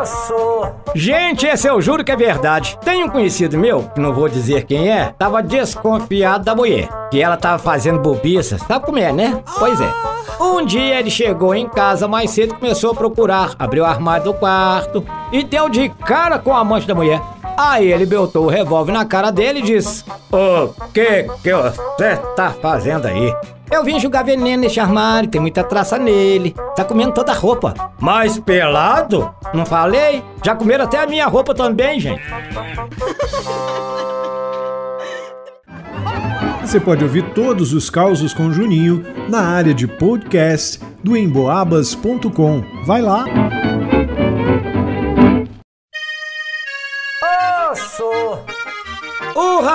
Osso! Gente, esse eu juro que é verdade. Tem um conhecido meu, que não vou dizer quem é, tava desconfiado da mulher. Que ela tava fazendo bobiça. Sabe como é, né? Pois é. Um dia ele chegou em casa mais cedo e começou a procurar. Abriu o armário do quarto e deu de cara com a amante da mulher. Aí ele botou o revólver na cara dele e disse: O que que você tá fazendo aí? Eu vim jogar veneno nesse armário, tem muita traça nele. Tá comendo toda a roupa. Mas pelado? Não falei? Já comeram até a minha roupa também, gente. Você pode ouvir todos os causos com Juninho na área de podcast do emboabas.com. Vai lá!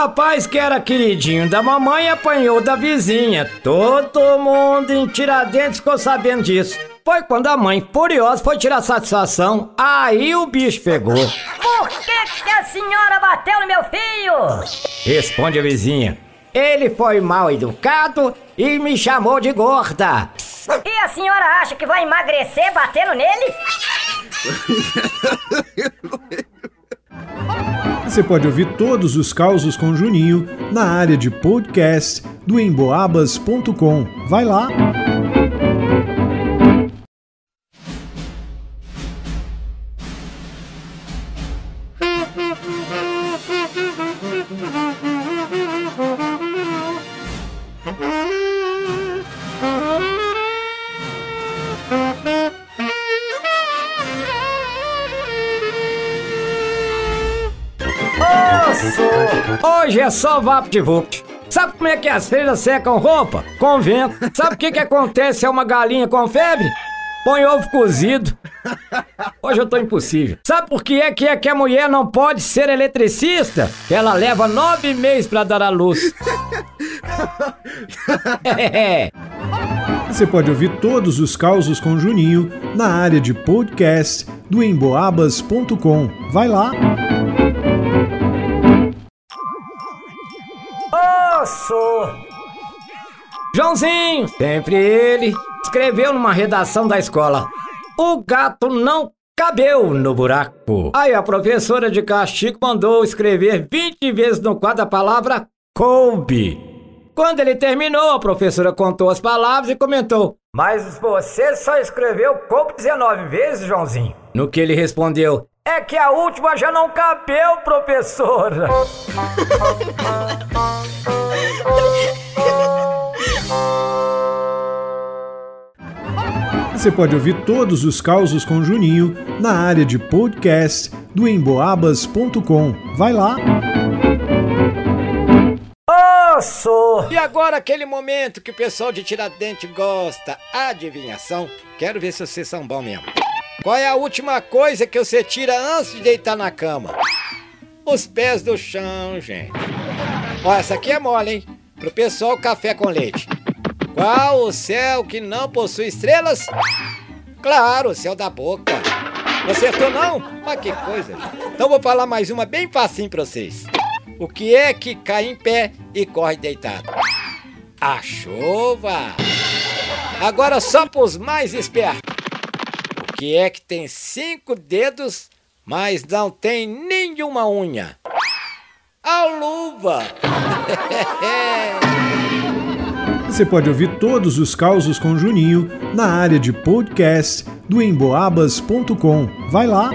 Rapaz que era queridinho da mamãe apanhou da vizinha. Todo mundo em Tiradentes ficou sabendo disso. Foi quando a mãe, furiosa, foi tirar satisfação. Aí o bicho pegou. Por que, que a senhora bateu no meu filho? Responde a vizinha. Ele foi mal educado e me chamou de gorda. E a senhora acha que vai emagrecer batendo nele? Você pode ouvir todos os causos com Juninho na área de podcast do emboabas.com. Vai lá! Hoje é só VaptVupt. Sabe como é que as freiras secam roupa? Com vento. Sabe o que, que acontece a uma galinha com febre? Põe ovo cozido. Hoje eu tô impossível. Sabe por que é que, é que a mulher não pode ser eletricista? Ela leva nove meses pra dar a luz. Você pode ouvir todos os causos com Juninho na área de podcast do emboabas.com. Vai lá! Joãozinho, sempre ele, escreveu numa redação da escola: O gato não cabeu no buraco. Aí a professora de castigo mandou escrever 20 vezes no quadro a palavra coube. Quando ele terminou, a professora contou as palavras e comentou: Mas você só escreveu coube 19 vezes, Joãozinho? No que ele respondeu: É que a última já não cabeu, professora. Você pode ouvir todos os causos com Juninho na área de podcast do emboabas.com. Vai lá! Osso! E agora aquele momento que o pessoal de Tiradentes gosta, adivinhação? Quero ver se vocês são bons mesmo. Qual é a última coisa que você tira antes de deitar na cama? Os pés do chão, gente. Ó, essa aqui é mole, hein? Pro pessoal café com leite. Qual o céu que não possui estrelas? Claro, o céu da boca. Acertou não? Mas que coisa. Então vou falar mais uma bem facinho pra vocês. O que é que cai em pé e corre deitado? A chuva. Agora só pros mais espertos. Que é que tem cinco dedos, mas não tem nenhuma unha? A luva. Você pode ouvir todos os causos com Juninho na área de podcast do emboabas.com. Vai lá!